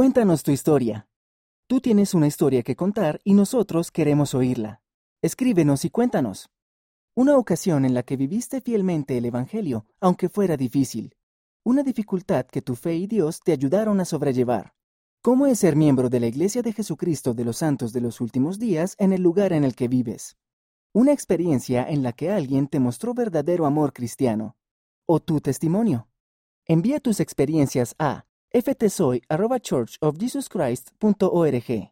Cuéntanos tu historia. Tú tienes una historia que contar y nosotros queremos oírla. Escríbenos y cuéntanos. Una ocasión en la que viviste fielmente el Evangelio, aunque fuera difícil. Una dificultad que tu fe y Dios te ayudaron a sobrellevar. ¿Cómo es ser miembro de la Iglesia de Jesucristo de los Santos de los Últimos Días en el lugar en el que vives? Una experiencia en la que alguien te mostró verdadero amor cristiano. O tu testimonio. Envía tus experiencias a ftsoy.churchofjesuschrist.org.